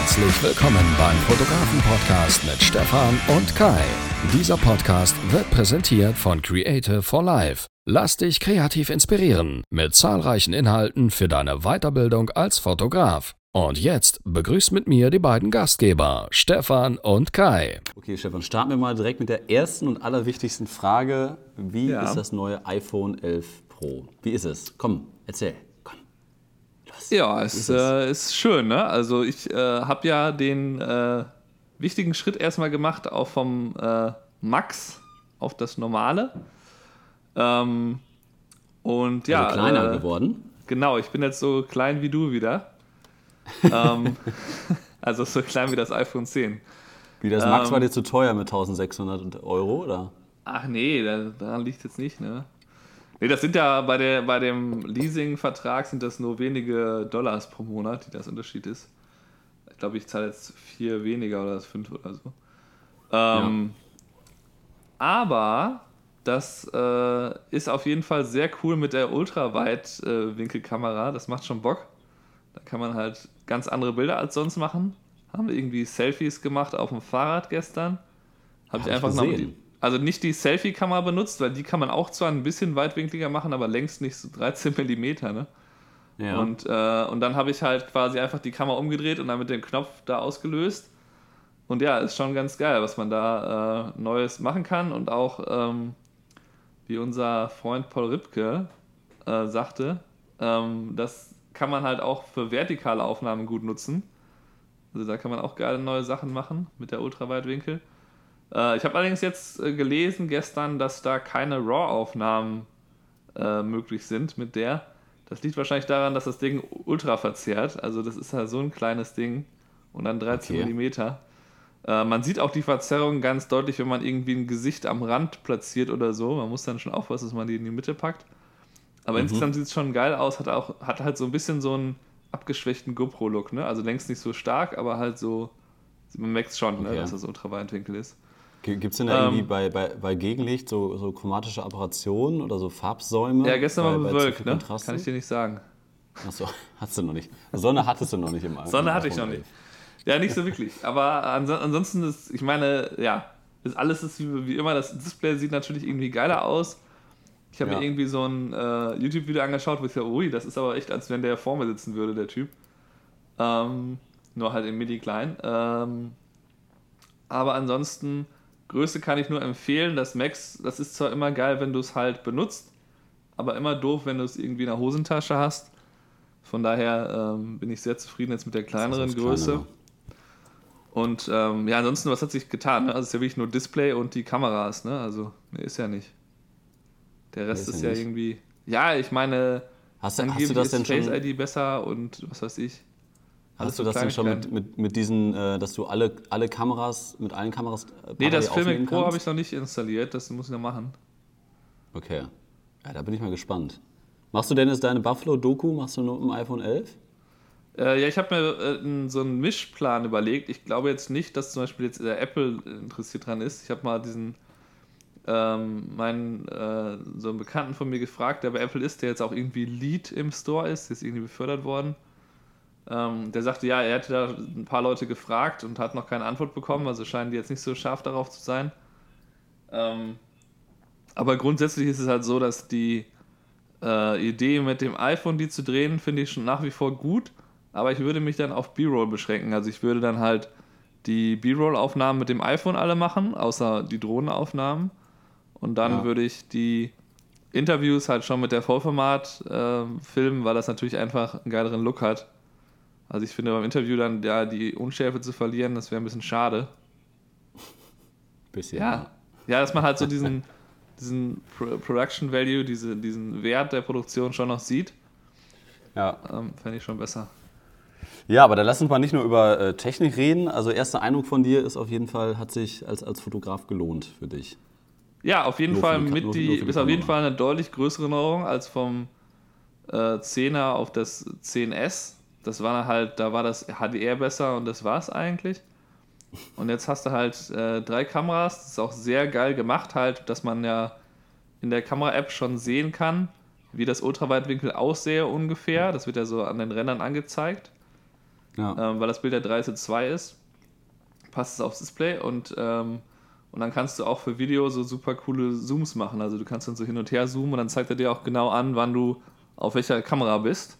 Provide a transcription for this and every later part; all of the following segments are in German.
Herzlich willkommen beim Fotografen-Podcast mit Stefan und Kai. Dieser Podcast wird präsentiert von Creative for Life. Lass dich kreativ inspirieren mit zahlreichen Inhalten für deine Weiterbildung als Fotograf. Und jetzt begrüßt mit mir die beiden Gastgeber, Stefan und Kai. Okay, Stefan, starten wir mal direkt mit der ersten und allerwichtigsten Frage. Wie Ja. ist das neue iPhone 11 Pro? Wie ist es? Komm, erzähl. Ja, es ist es? äh, ist schön, ne? Also ich äh, habe ja den äh, wichtigen Schritt erstmal gemacht, auch vom äh, Max auf das Normale. Ähm, und ja, also kleiner äh, geworden. genau, ich bin jetzt so klein wie du wieder. ähm, also so klein wie das iPhone 10. Wie das Max ähm, war dir zu teuer mit 1600 Euro, oder? Ach nee, da, daran liegt jetzt nicht, ne? Nee, das sind ja bei, der, bei dem Leasing-Vertrag sind das nur wenige Dollars pro Monat, die das Unterschied ist. Ich glaube, ich zahle jetzt vier weniger oder fünf oder so. Ähm, Aber das äh, ist auf jeden Fall sehr cool mit der Ultraweit-Winkelkamera. das macht schon Bock. Da kann man halt ganz andere Bilder als sonst machen. Haben wir irgendwie Selfies gemacht auf dem Fahrrad gestern. Habe Hab ich ich einfach noch gesehen. Also nicht die Selfie-Kamera benutzt, weil die kann man auch zwar ein bisschen weitwinkliger machen, aber längst nicht so 13 mm. Ne? Ja. Und, äh, und dann habe ich halt quasi einfach die Kamera umgedreht und dann mit dem Knopf da ausgelöst. Und ja, ist schon ganz geil, was man da äh, Neues machen kann. Und auch, ähm, wie unser Freund Paul Ripke äh, sagte, ähm, das kann man halt auch für vertikale Aufnahmen gut nutzen. Also da kann man auch geile neue Sachen machen mit der Ultraweitwinkel. Äh, ich habe allerdings jetzt äh, gelesen gestern, dass da keine RAW-Aufnahmen äh, möglich sind mit der. Das liegt wahrscheinlich daran, dass das Ding ultra verzerrt. Also das ist halt so ein kleines Ding und dann 13 Okay. Millimeter. Äh, man sieht auch die Verzerrung ganz deutlich, wenn man irgendwie ein Gesicht am Rand platziert oder so. Man muss dann schon aufpassen, dass man die in die Mitte packt. Aber Mhm. insgesamt sieht es schon geil aus, hat auch hat halt so ein bisschen so einen abgeschwächten GoPro-Look, ne? Also längst nicht so stark, aber halt so, man merkt schon, ne, Okay. dass das ultraweitwinkel ist. Gibt es denn da ähm, irgendwie bei, bei, bei Gegenlicht so, so chromatische Apparationen oder so Farbsäume? Ja, gestern war bewölkt, ne? Kontraste? Kann ich dir nicht sagen. Achso, hast du noch nicht. Sonne hattest du noch nicht im iPhone. Sonne hatte ich noch nicht. Ja, nicht so wirklich. Aber anso ansonsten ist, ich meine, ja, ist alles ist wie, wie immer. Das Display sieht natürlich irgendwie geiler aus. Ich habe Ja. mir irgendwie so ein äh, YouTube-Video angeschaut, wo ich dachte, ui, das ist aber echt, als wenn der vor mir sitzen würde, der Typ. Ähm, nur halt in midi klein. Ähm, aber ansonsten, Größe kann ich nur empfehlen. Das Max, das ist zwar immer geil, wenn du es halt benutzt, aber immer doof, wenn du es irgendwie in der Hosentasche hast. Von daher ähm, bin ich sehr zufrieden jetzt mit der kleineren Größe. Kleinere. Und ähm, ja, ansonsten, was hat sich getan? Ne? Also es ist ja wirklich nur Display und die Kameras, ne? Also, ne, ist ja nicht. Der Rest ist ist, ja ja irgendwie. Ja, ich meine, Hast du, hast du das denn Face schon? ID besser und was weiß ich. Hast du das denn schon mit, mit, mit diesen, äh, dass du alle, alle Kameras, mit allen Kameras äh, Nee, das Filmic Pro habe ich noch nicht installiert, das muss ich noch machen. Okay. Ja, da bin ich mal gespannt. Machst du denn jetzt deine Buffalo-Doku, machst du nur im iPhone 11? Äh, ja, ich habe mir äh, so einen Mischplan überlegt. Ich glaube jetzt nicht, dass zum Beispiel jetzt der Apple interessiert dran ist. Ich habe mal diesen ähm, meinen äh, so einen Bekannten von mir gefragt, der bei Apple ist, der jetzt auch irgendwie Lead im Store ist, der ist irgendwie befördert worden. Ähm, der sagte, ja, er hätte da ein paar Leute gefragt und hat noch keine Antwort bekommen, also scheinen die jetzt nicht so scharf darauf zu sein. Ähm, aber grundsätzlich ist es halt so, dass die äh, Idee mit dem iPhone die zu drehen, finde ich schon nach wie vor gut, aber ich würde mich dann auf B-Roll beschränken. Also ich würde dann halt die B-Roll-Aufnahmen mit dem iPhone alle machen, außer die Drohnenaufnahmen. Und dann Ja. würde ich die Interviews halt schon mit der Vollformat äh, filmen, weil das natürlich einfach einen geileren Look hat. Also ich finde beim Interview dann ja die Unschärfe zu verlieren, das wäre ein bisschen schade. Bisschen. Ja, ja, dass man halt so diesen, diesen Pro Production Value, diese, diesen Wert der Produktion schon noch sieht, Ja. ähm, fände ich schon besser. ja, aber da lass uns mal nicht nur über äh, Technik reden. Also erster Eindruck von dir ist auf jeden Fall, hat sich als, als Fotograf gelohnt für dich. Ja, auf jeden Nur Fall die mit nur- die, nur ist auf jeden. Fall eine deutlich größere Neuerung als vom äh, 10er auf das 10S. Das war halt, da war das HDR besser und das war's eigentlich. Und jetzt hast du halt äh, drei Kameras, das ist auch sehr geil gemacht halt, dass man ja in der Kamera-App schon sehen kann, wie das Ultraweitwinkel aussehe ungefähr. Das wird ja so an den Rändern angezeigt. ja. ähm, weil das Bild der 3 zu 2 ist. Passt es aufs Display und, ähm, und dann kannst du auch für Video so super coole Zooms machen. Also du kannst dann so hin und her zoomen und dann zeigt er dir auch genau an, wann du auf welcher Kamera bist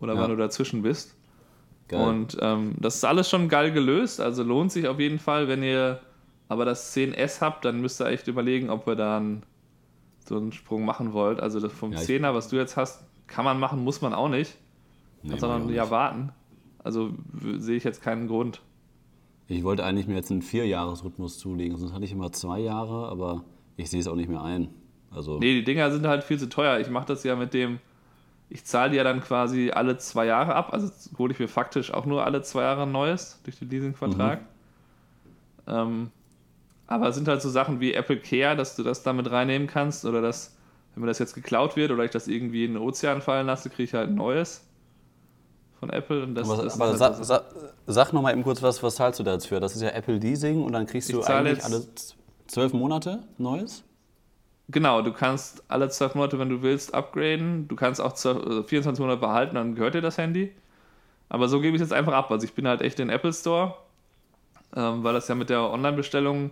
oder ja. wann du dazwischen bist. Geil. Und ähm, das ist alles schon geil gelöst, also lohnt sich auf jeden Fall, wenn ihr aber das 10S habt, dann müsst ihr echt überlegen, ob ihr da einen, so einen Sprung machen wollt. Also vom ja, 10er, was du jetzt hast, kann man machen, muss man auch nicht. Nee, sondern ja warten. Also sehe ich jetzt keinen Grund. Ich wollte eigentlich mir jetzt einen Vierjahresrhythmus zulegen, sonst hatte ich immer zwei Jahre, aber ich sehe es auch nicht mehr ein. Also nee, die Dinger sind halt viel zu teuer. Ich mache das ja mit dem, ich zahle die ja dann quasi alle zwei Jahre ab, also hole ich mir faktisch auch nur alle zwei Jahre ein neues durch den Leasingvertrag. Mhm. Ähm, aber es sind halt so Sachen wie Apple Care, dass du das damit reinnehmen kannst oder dass, wenn mir das jetzt geklaut wird oder ich das irgendwie in den Ozean fallen lasse, kriege ich halt ein neues von Apple. Und das, aber, das aber halt sa sa sag nochmal eben kurz, was, was zahlst du da jetzt für? Das ist ja Apple Leasing und dann kriegst du eigentlich alle zwölf Monate Neues? Genau, du kannst alle zwölf Monate, wenn du willst, upgraden. Du kannst auch 12, 24 also Monate behalten, dann gehört dir das Handy. Aber so gebe ich es jetzt einfach ab. Also ich bin halt echt in den Apple Store, ähm, weil das ja mit der Online-Bestellung,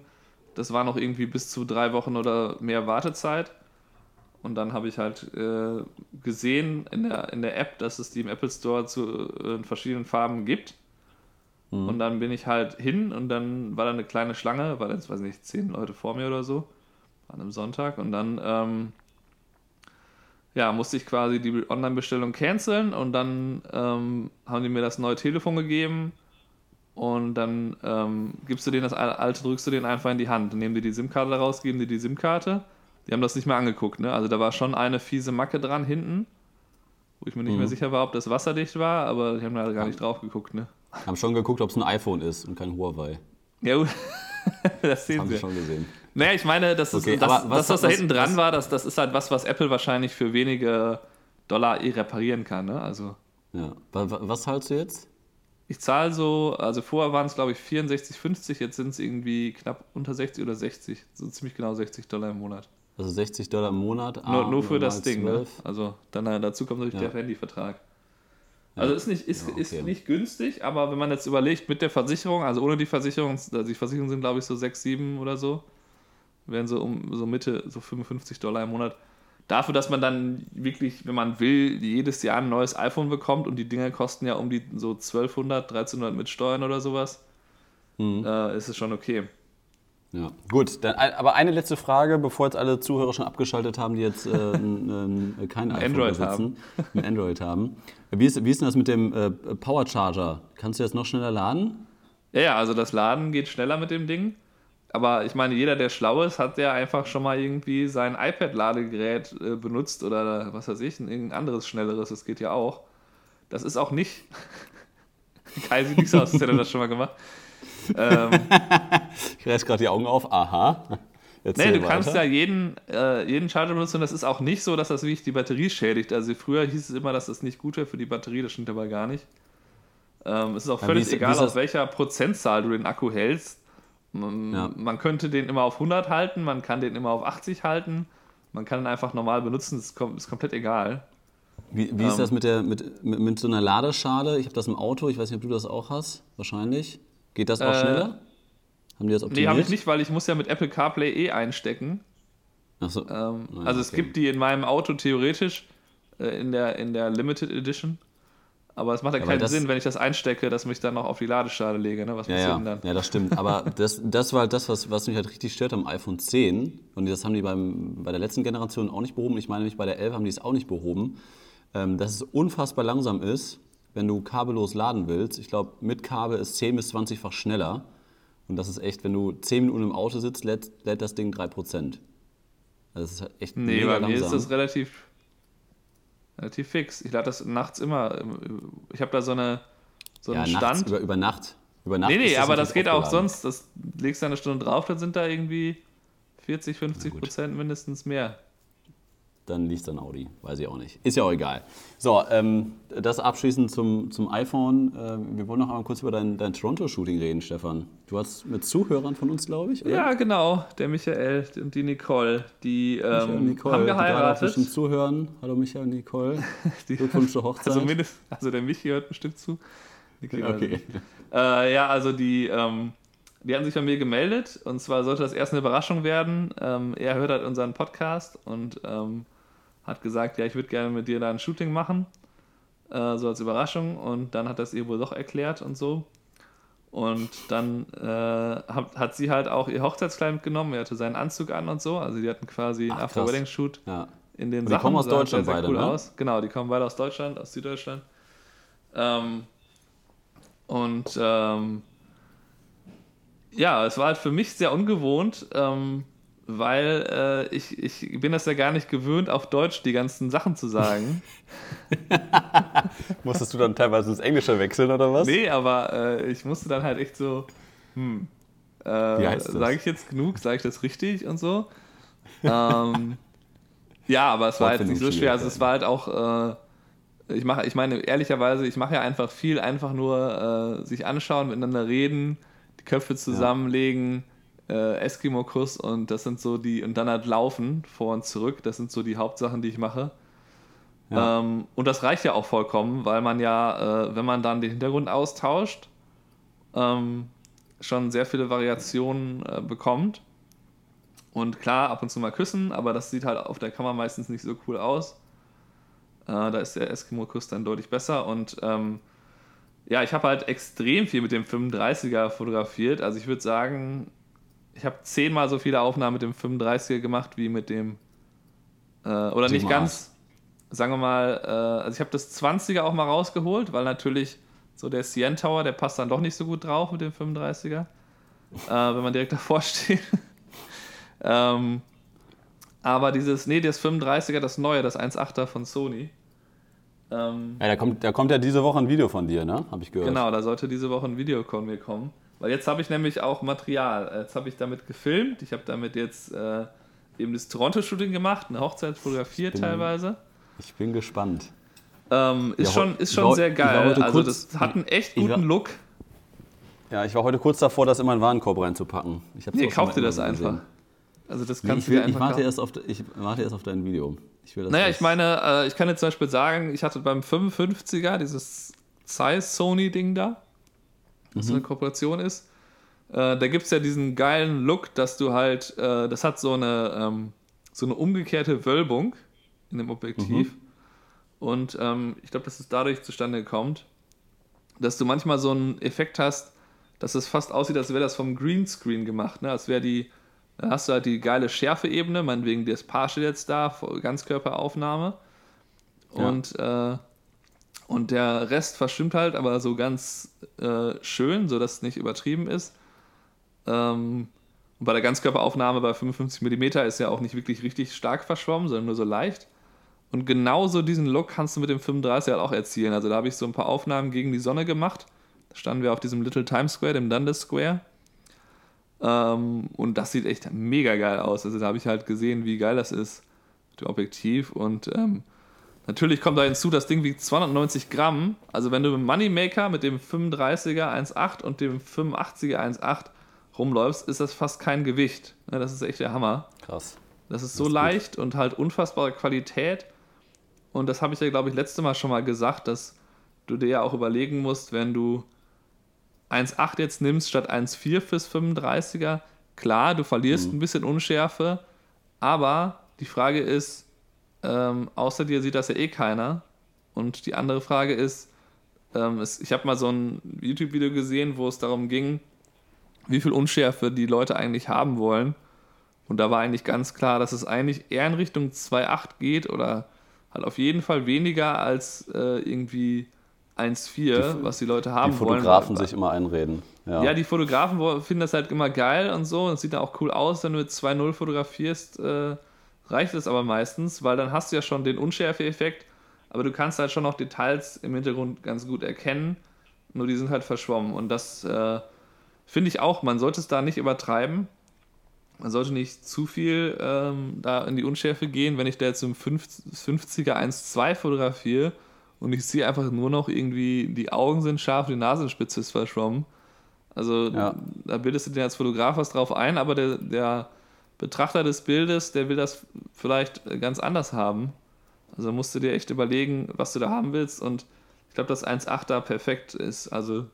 das war noch irgendwie bis zu drei Wochen oder mehr Wartezeit. Und dann habe ich halt äh, gesehen in der, in der App, dass es die im Apple Store zu, äh, in verschiedenen Farben gibt. Mhm. Und dann bin ich halt hin und dann war da eine kleine Schlange, war jetzt, weiß nicht, zehn Leute vor mir oder so, an einem Sonntag. Und dann ähm, ja, musste ich quasi die Online-Bestellung canceln und dann ähm, haben die mir das neue Telefon gegeben. Und dann ähm, gibst du denen das alte, drückst du denen einfach in die Hand. Dann nehmen die die SIM-Karte raus, geben dir die SIM-Karte die haben das nicht mehr angeguckt, ne? Also da war schon eine fiese Macke dran hinten, wo ich mir nicht mhm. mehr sicher war, ob das wasserdicht war, aber die haben da gar nicht drauf geguckt, ne? Haben schon geguckt, ob es ein iPhone ist und kein Huawei. Ja, gut. das sehen das haben sie schon gesehen. Naja, ich meine, das, ist, okay, das, was, das, was, da hinten dran war, das, das ist halt was, was Apple wahrscheinlich für wenige Dollar eh reparieren kann, ne? Also. Ja. Was zahlst du jetzt? Ich zahle so, also vorher waren es glaube ich 64,50, jetzt sind es irgendwie knapp unter 60 oder 60, so ziemlich genau 60 Dollar im Monat. Also 60 Dollar im Monat. Nur, nur für das Ding, ne? Also dann äh, dazu kommt natürlich ja. der Handyvertrag. Also ist nicht, ist, ja, okay. ist nicht günstig, aber wenn man jetzt überlegt, mit der Versicherung, also ohne die Versicherung, also die Versicherungen sind glaube ich so 6, 7 oder so, wären so um so Mitte, so 55 Dollar im Monat. Dafür, dass man dann wirklich, wenn man will, jedes Jahr ein neues iPhone bekommt und die Dinger kosten ja um die so 1200, 1300 mit Steuern oder sowas, mhm. äh, ist es schon okay. Ja, gut. Dann, aber eine letzte Frage, bevor jetzt alle Zuhörer schon abgeschaltet haben, die jetzt äh, n, n, kein iPhone Android besitzen, haben. ein Android haben. Wie ist, wie ist denn das mit dem äh, Power Charger? Kannst du jetzt noch schneller laden? Ja, ja, also das Laden geht schneller mit dem Ding. Aber ich meine, jeder, der schlau ist, hat ja einfach schon mal irgendwie sein iPad-Ladegerät äh, benutzt oder was weiß ich, ein anderes, schnelleres, das geht ja auch. Das ist auch nicht. Kai sieht nicht so aus, als hätte er das schon mal gemacht ähm, ich reiß gerade die Augen auf. Aha. Erzähl nee, du weiter. kannst ja jeden, äh, jeden Charger benutzen und das ist auch nicht so, dass das wirklich die Batterie schädigt. Also früher hieß es immer, dass das nicht gut wäre für die Batterie, das stimmt aber gar nicht. Ähm, es ist auch völlig ja, ist, egal, auf welcher Prozentzahl du den Akku hältst. Man, ja. man, könnte den immer auf 100 halten, man kann den immer auf 80 halten, man kann ihn einfach normal benutzen, ist, kom ist komplett egal. Wie, wie ähm, ist das mit, der, mit, mit, mit so einer Ladeschale? Ich habe das im Auto, ich weiß nicht, ob du das auch hast, wahrscheinlich. Geht das auch äh, schneller? Haben die das optimiert? Nee, habe ich nicht, weil ich muss ja mit Apple CarPlay eh einstecken. Ach so. Ähm, naja, also es okay. gibt die in meinem Auto theoretisch äh, in, der, in der Limited Edition. Aber es macht ja, keinen Sinn, wenn ich das einstecke, dass mich dann noch auf die Ladeschale lege. Ne? Was ja, ja. dann? Ja, das stimmt. Aber das, das war halt das, was, was mich halt richtig stört am iPhone 10. Und das haben die beim, bei der letzten Generation auch nicht behoben. Ich meine nämlich bei der 11 haben die es auch nicht behoben. Ähm, dass es unfassbar langsam ist wenn du kabellos laden willst, ich glaube, mit Kabel ist 10 bis 20-fach schneller. Und das ist echt, wenn du 10 Minuten im Auto sitzt, lädt, lädt das Ding 3%. Also das ist echt nee, mega bei mir ist das relativ, relativ fix. Ich lade das nachts immer. Ich habe da so, eine, so einen ja, Stand. über, über Nacht. Über Nacht nee, nee, aber das geht auch sonst. Das legst du eine Stunde drauf, dann sind da irgendwie 40, 50 Prozent mindestens mehr dann liest dann Audi. Weiß ich auch nicht. Ist ja auch egal. So, ähm, das abschließend zum, zum iPhone. Äh, wir wollen noch einmal kurz über dein, dein Toronto-Shooting reden, Stefan. Du hast mit Zuhörern von uns, glaube ich. Oder? Ja, genau. Der Michael und die Nicole. Die ähm, Nicole, haben geheiratet. Die zuhören. Hallo Michael und Nicole. die, Glückwunsch zur Hochzeit. Also, also der Michi hört bestimmt zu. Kriegen okay. Äh, ja, also die, ähm, die haben sich bei mir gemeldet und zwar sollte das erst eine Überraschung werden. Ähm, er hört halt unseren Podcast und ähm, hat gesagt, ja, ich würde gerne mit dir da ein Shooting machen, äh, so als Überraschung und dann hat das ihr wohl doch erklärt und so. Und dann äh, hat, hat, sie halt auch ihr Hochzeitskleid mitgenommen, er hatte seinen Anzug an und so, also die hatten quasi einen After-Wedding-Shoot ja. in den und die Sachen. Die kommen aus Deutschland sehr, sehr beide, cool ne? aus. Genau, die kommen beide aus Deutschland, aus Süddeutschland. Ähm, und ähm, ja, es war halt für mich sehr ungewohnt, ähm, weil äh, ich, ich bin das ja gar nicht gewöhnt, auf Deutsch die ganzen Sachen zu sagen. Musstest du dann teilweise ins Englische wechseln oder was? Nee, aber äh, ich musste dann halt echt so, hm, äh, sage ich jetzt genug, sage ich das richtig und so. ähm, ja, aber es war jetzt nicht so schwer. Also es war halt auch, äh, ich mache, ich meine ehrlicherweise, ich mache ja einfach viel, einfach nur äh, sich anschauen, miteinander reden Köpfe zusammenlegen, ja. Äh, Eskimo-Kuss und das sind so die, und dann halt laufen vor und zurück, das sind so die Hauptsachen, die ich mache. Ja. Ähm, und das reicht ja auch vollkommen, weil man ja, äh, wenn man dann den Hintergrund austauscht, ähm, schon sehr viele Variationen äh, bekommt. Und klar, ab und zu mal küssen, aber das sieht halt auf der Kamera meistens nicht so cool aus. Äh, da ist der Eskimo-Kuss dann deutlich besser und ähm, ja, ich habe halt extrem viel mit dem 35er fotografiert. Also ich würde sagen, ich habe zehnmal so viele Aufnahmen mit dem 35er gemacht wie mit dem äh, oder nicht ganz, sagen wir mal, äh, also ich habe das 20er auch mal rausgeholt, weil natürlich so der CN Tower, der passt dann doch nicht so gut drauf mit dem 35er, äh, wenn man direkt davor steht. ähm, aber dieses, nee, das 35er, das neue, das 1.8er von Sony, ähm, ja, da kommt, da kommt ja diese Woche ein Video von dir, ne? Habe ich gehört. Genau, da sollte diese Woche ein Video von mir kommen. Weil jetzt habe ich nämlich auch Material. Jetzt habe ich damit gefilmt. Ich habe damit jetzt äh, eben das Toronto-Shooting gemacht, eine Hochzeit fotografiert bin, teilweise. Ich bin gespannt. Ähm, ist, ja, schon, ist schon war, sehr geil. Also kurz, das hat einen echt guten war, Look. Ja, ich war heute kurz davor, das in meinen Warenkorb reinzupacken. Ich nee, kauf dir das einfach. Also das kannst nee, ich, will, du ich warte, erst auf, ich warte erst auf dein Video. Ich naja, ich meine, äh, ich kann jetzt zum Beispiel sagen, ich hatte beim 55er dieses Size Sony-Ding da, was mhm. eine Kooperation ist. Äh, da gibt es ja diesen geilen Look, dass du halt, äh, das hat so eine, ähm, so eine umgekehrte Wölbung in dem Objektiv. Mhm. Und ähm, ich glaube, dass es dadurch zustande kommt, dass du manchmal so einen Effekt hast, dass es fast aussieht, als wäre das vom Greenscreen gemacht, ne? als wäre die dann hast du halt die geile Schärfe-Ebene, meinetwegen das Paar steht jetzt da, Ganzkörperaufnahme. Und, ja. äh, und der Rest verschwimmt halt, aber so ganz äh, schön, sodass es nicht übertrieben ist. Ähm, und bei der Ganzkörperaufnahme bei 55 mm ist ja auch nicht wirklich richtig stark verschwommen, sondern nur so leicht. Und genauso diesen Look kannst du mit dem 35 halt auch erzielen. Also da habe ich so ein paar Aufnahmen gegen die Sonne gemacht. Da standen wir auf diesem Little Times Square, dem Dundas Square. Ähm, und das sieht echt mega geil aus. Also da habe ich halt gesehen, wie geil das ist mit dem Objektiv. Und ähm, natürlich kommt da hinzu, das Ding wiegt 290 Gramm. Also wenn du mit dem Moneymaker mit dem 35er 1.8 und dem 85er 1.8 rumläufst, ist das fast kein Gewicht. Ja, das ist echt der Hammer. Krass. Das ist so das ist leicht gut. und halt unfassbare Qualität. Und das habe ich ja, glaube ich, letzte Mal schon mal gesagt, dass du dir ja auch überlegen musst, wenn du 1,8 jetzt nimmst statt 1,4 fürs 35er, klar, du verlierst mhm. ein bisschen Unschärfe, aber die Frage ist, ähm, außer dir sieht das ja eh keiner. Und die andere Frage ist, ähm, es, ich habe mal so ein YouTube-Video gesehen, wo es darum ging, wie viel Unschärfe die Leute eigentlich haben wollen. Und da war eigentlich ganz klar, dass es eigentlich eher in Richtung 2,8 geht oder halt auf jeden Fall weniger als äh, irgendwie 1,4, was die Leute haben wollen. Die Fotografen wollen. sich immer einreden. Ja. ja. die Fotografen finden das halt immer geil und so. Und es sieht dann auch cool aus, wenn du mit 2.0 fotografierst, äh, reicht es aber meistens, weil dann hast du ja schon den Unschärfe-Effekt, aber du kannst halt schon noch Details im Hintergrund ganz gut erkennen, nur die sind halt verschwommen. Und das äh, finde ich auch, man sollte es da nicht übertreiben. Man sollte nicht zu viel ähm, da in die Unschärfe gehen. Wenn ich da jetzt im 50er 1.2 fotografiere, und ich sehe einfach nur noch irgendwie, die Augen sind scharf, die Nasenspitze ist verschwommen. Also ja. da bildest du dir als Fotograf was drauf ein, aber der, der Betrachter des Bildes, der will das vielleicht ganz anders haben. Also musst du dir echt überlegen, was du da haben willst. Und ich glaube, dass 1,8 da perfekt ist. Also,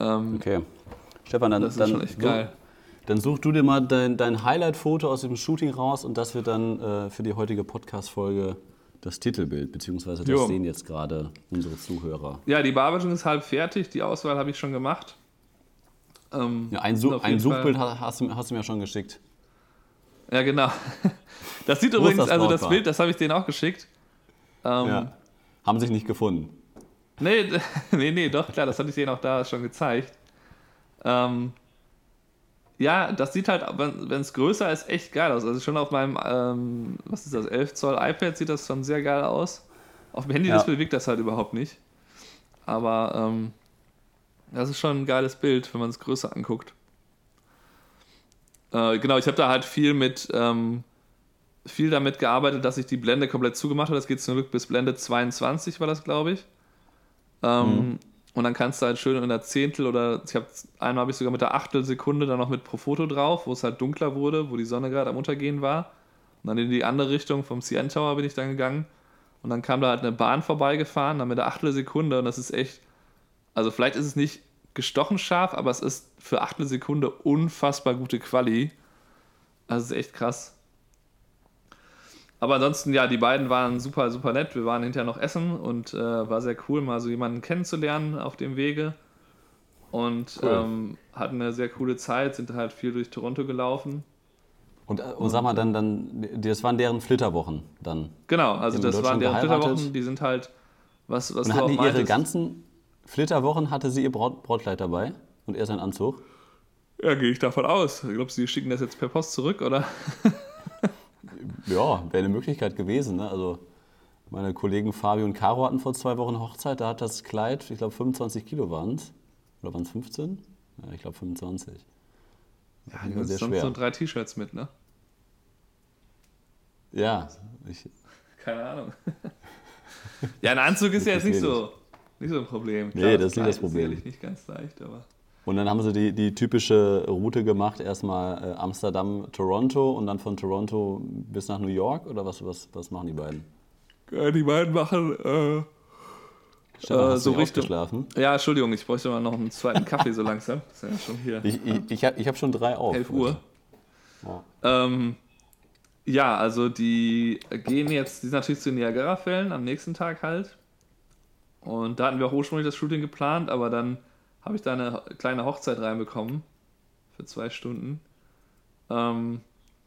ähm, Okay. Stefan, dann, das ist dann, schon echt geil. dann such du dir mal dein, dein Highlight-Foto aus dem Shooting raus und das wird dann äh, für die heutige Podcast-Folge das Titelbild, beziehungsweise das Jo. sehen jetzt gerade unsere Zuhörer. Ja, die Bearbeitung ist halb fertig. Die Auswahl habe ich schon gemacht. Ähm, Ja, ein, Such, ein Suchbild ha- hast du, hast du mir schon geschickt. Ja, genau. Das sieht übrigens, das also das? Bild, das habe ich denen auch geschickt. Ähm, Ja. Haben sich nicht gefunden. Nee, nee, nee, doch, klar, das hatte ich denen auch da schon gezeigt. Ähm, ja, das sieht halt, wenn es größer ist, echt geil aus. Also schon auf meinem, ähm, was ist das, 11 Zoll iPad sieht das schon sehr geil aus. Auf dem Handy-Display wirkt das halt überhaupt nicht. Aber ähm, das ist schon ein geiles Bild, wenn man es größer anguckt. Äh, genau, ich habe da halt viel mit, ähm, viel damit gearbeitet, dass ich die Blende komplett zugemacht habe. Das geht zum Glück bis Blende 22, war das, glaube ich. Ähm, Und dann kannst du halt schön in der Zehntel oder ich habe einmal habe ich sogar mit der Achtelsekunde dann noch mit Profoto drauf, wo es halt dunkler wurde, wo die Sonne gerade am Untergehen war. Und dann in die andere Richtung vom CN Tower bin ich dann gegangen. Und dann kam da halt eine Bahn vorbeigefahren, dann mit der Achtelsekunde und das ist echt, also vielleicht ist es nicht gestochen scharf, aber es ist für Achtelsekunde unfassbar gute Quali. Also es ist echt krass. Aber ansonsten, ja, die beiden waren super, super nett. Wir waren hinterher noch essen und äh, war sehr cool, mal so jemanden kennenzulernen auf dem Wege. Und Cool. ähm, hatten eine sehr coole Zeit, sind halt viel durch Toronto gelaufen. Und, äh, und sag mal, dann, dann, das waren deren Flitterwochen dann. Genau, also das waren deren geheiratet. Flitterwochen, die sind halt, was, was Und du auch hatten die ihre ganzen Flitterwochen, hatte sie ihr Braut, Brautkleid dabei und er seinen Anzug? Ja, gehe ich davon aus. Glaubst du, die schicken das jetzt per Post zurück, oder? Ja, wäre eine Möglichkeit gewesen. Ne? Also meine Kollegen Fabio und Caro hatten vor zwei Wochen Hochzeit, da hat das Kleid, ich glaube 25 Kilo waren es. Oder waren es 15? Ja, ich glaube 25. Ja, die die war haben sehr sonst schwer. so drei T-Shirts mit, ne? Ja, ich, Keine Ahnung. ja, ein Anzug ist ja jetzt nicht Das so, nicht so ein Problem. Nee, das ist nicht das Problem. sicherlich nicht ganz leicht, aber. Und dann haben sie die, die typische Route gemacht, erstmal äh, Amsterdam, Toronto und dann von Toronto bis nach New York oder was, was, was machen die beiden? Ja, die beiden machen. Äh, Stefan, Äh, so Richtung- ausgeschlafen? ja, Entschuldigung, ich bräuchte mal noch einen zweiten Kaffee so langsam. Das ist ja schon hier Ich, ich, ich habe hab schon drei auf. 11 Uhr. Ja. Ähm, ja, also die gehen jetzt, die sind natürlich zu den Niagara-Fällen am nächsten Tag halt. Und da hatten wir auch ursprünglich das Shooting geplant, aber dann habe ich da eine kleine Hochzeit reinbekommen für zwei Stunden. Ähm,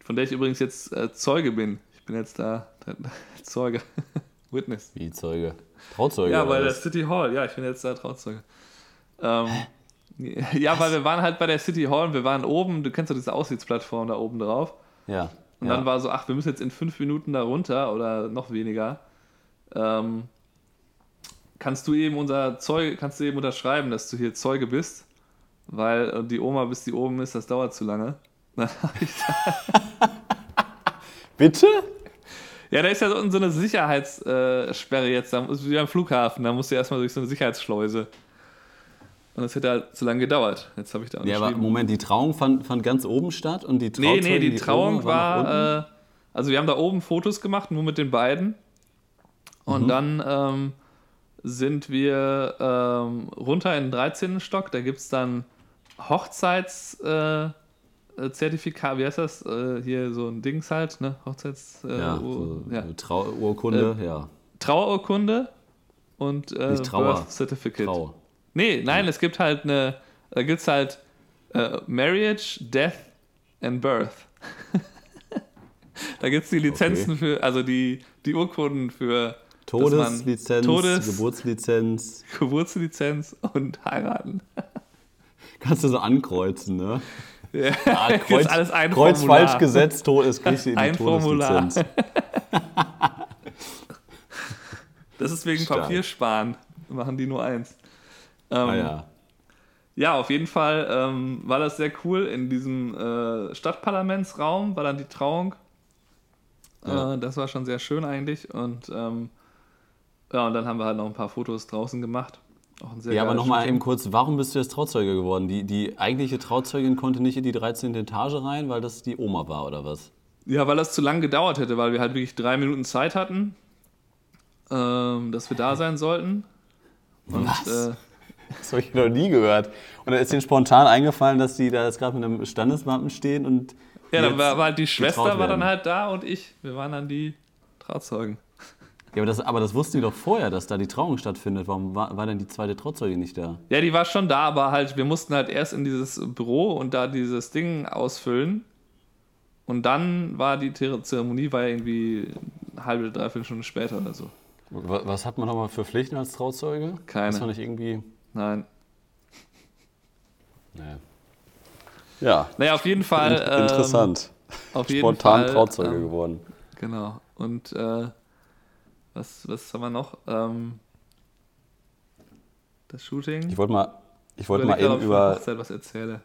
von der ich übrigens jetzt äh, Zeuge bin. Ich bin jetzt da Zeuge. Witness. Wie Zeuge? Trauzeuge? Ja, bei der was? City Hall. Ja, ich bin jetzt da Trauzeuge. Ähm, ja, weil wir waren halt bei der City Hall und wir waren oben, du kennst doch diese Aussichtsplattform da oben drauf. Ja. Und ja. dann war so, ach, wir müssen jetzt in fünf Minuten da runter oder noch weniger. Ähm, kannst du eben unser Zeuge, kannst du eben unterschreiben, dass du hier Zeuge bist? Weil äh, die Oma, bis die oben ist, das dauert zu lange. Dann hab ich da, Bitte? ja, da ist ja so eine Sicherheitssperre jetzt, da, ist wie am Flughafen, da musst du erstmal durch so eine Sicherheitsschleuse. Und das hätte halt zu lange gedauert. Jetzt habe ich da Ja, aber. Moment, die Trauung fand, fand ganz oben statt und die Nee, Trauzeugen, nee, die, Trauung nach unten? war, äh, also wir haben da oben Fotos gemacht, nur mit den beiden. Und Mhm. dann ähm, sind wir ähm, runter in den 13. Stock. Da gibt es dann Hochzeitszertifikat, äh, Zertifikat, wie heißt das? Äh, hier so ein Dings halt, ne? Hochzeits... Äh, ja, so ja. eine Trauurkunde, ja. Trauerurkunde und äh, Nicht Trauer, Birth Certificate. Trau. Nee, nein, es gibt halt eine, da gibt es halt äh, Marriage, Death and Birth. da gibt es die Lizenzen für, also die, die Urkunden für Todeslizenz, Todes- Geburtslizenz. Geburtslizenz und heiraten. Kannst du so ankreuzen, ne? Ja, Ah, ist alles ein Kreuz Formular. falsch gesetzt, to ist kriegst du in die Ein Formular. Das ist wegen Stark. Papier sparen. Machen die nur eins. Ähm, Ah, ja. Ja, auf jeden Fall ähm, war das sehr cool. In diesem äh, Stadtparlamentsraum war dann die Trauung. Ja. Äh, das war schon sehr schön eigentlich. Und ähm, ja, und dann haben wir halt noch ein paar Fotos draußen gemacht. Ja, aber nochmal eben kurz, warum bist du jetzt Trauzeuge geworden? Die, die eigentliche Trauzeugin konnte nicht in die 13. Etage rein, weil das die Oma war, oder was? Ja, weil das zu lang gedauert hätte, weil wir halt wirklich drei Minuten Zeit hatten, ähm, dass wir da sein sollten. Und, Was? Äh, Das habe ich noch nie gehört. Und dann ist denen spontan eingefallen, dass die da jetzt gerade mit einem Standesbeamten stehen und. ja, dann war, war halt die Schwester war dann halt da und ich. Wir waren dann die Trauzeugen. Ja, aber das, aber das wussten die doch vorher, dass da die Trauung stattfindet. Warum war, war denn die zweite Trauzeuge nicht da? Ja, die war schon da, aber halt, wir mussten halt erst in dieses Büro und da dieses Ding ausfüllen. Und dann war die Zeremonie war ja irgendwie eine halbe, dreiviertel Stunde später oder so. Wa- Was hat man nochmal für Pflichten als Trauzeuge? Keine. Ist man nicht irgendwie. Nein. Nee. Ja, Naja, auf jeden Fall. ähm, interessant. auf jeden Spontan Fall, Trauzeuge ähm, geworden. Genau. Und äh, was, was haben wir noch? Ähm, das Shooting. Ich wollte mal, ich wollte mal eben über. Hochzeit was erzähle.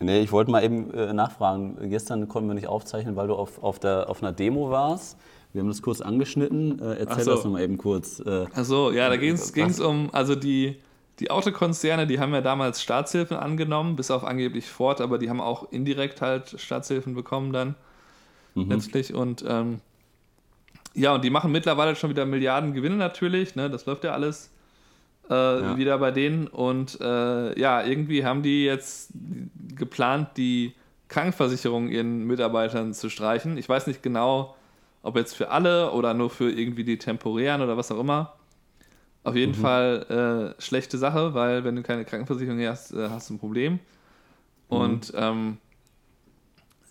Nee, ich wollte mal eben äh, nachfragen. Gestern konnten wir nicht aufzeichnen, weil du auf, auf, der, auf einer Demo warst. Wir haben das kurz angeschnitten. Äh, erzähl Ach so. das nochmal eben kurz. Äh, Achso, ja, da ging Was? es um, also die, die Autokonzerne, die haben ja damals Staatshilfen angenommen, bis auf angeblich Ford, aber die haben auch indirekt halt Staatshilfen bekommen dann letztlich. Und ähm, ja, und die machen mittlerweile schon wieder Milliarden Gewinne natürlich, ne? das läuft ja alles äh, wieder bei denen. Und äh, ja, irgendwie haben die jetzt geplant, die Krankenversicherung ihren Mitarbeitern zu streichen. Ich weiß nicht genau, ob jetzt für alle oder nur für irgendwie die temporären oder was auch immer. Auf jeden Fall äh, schlechte Sache, weil wenn du keine Krankenversicherung hast, äh, hast du ein Problem. Und ähm,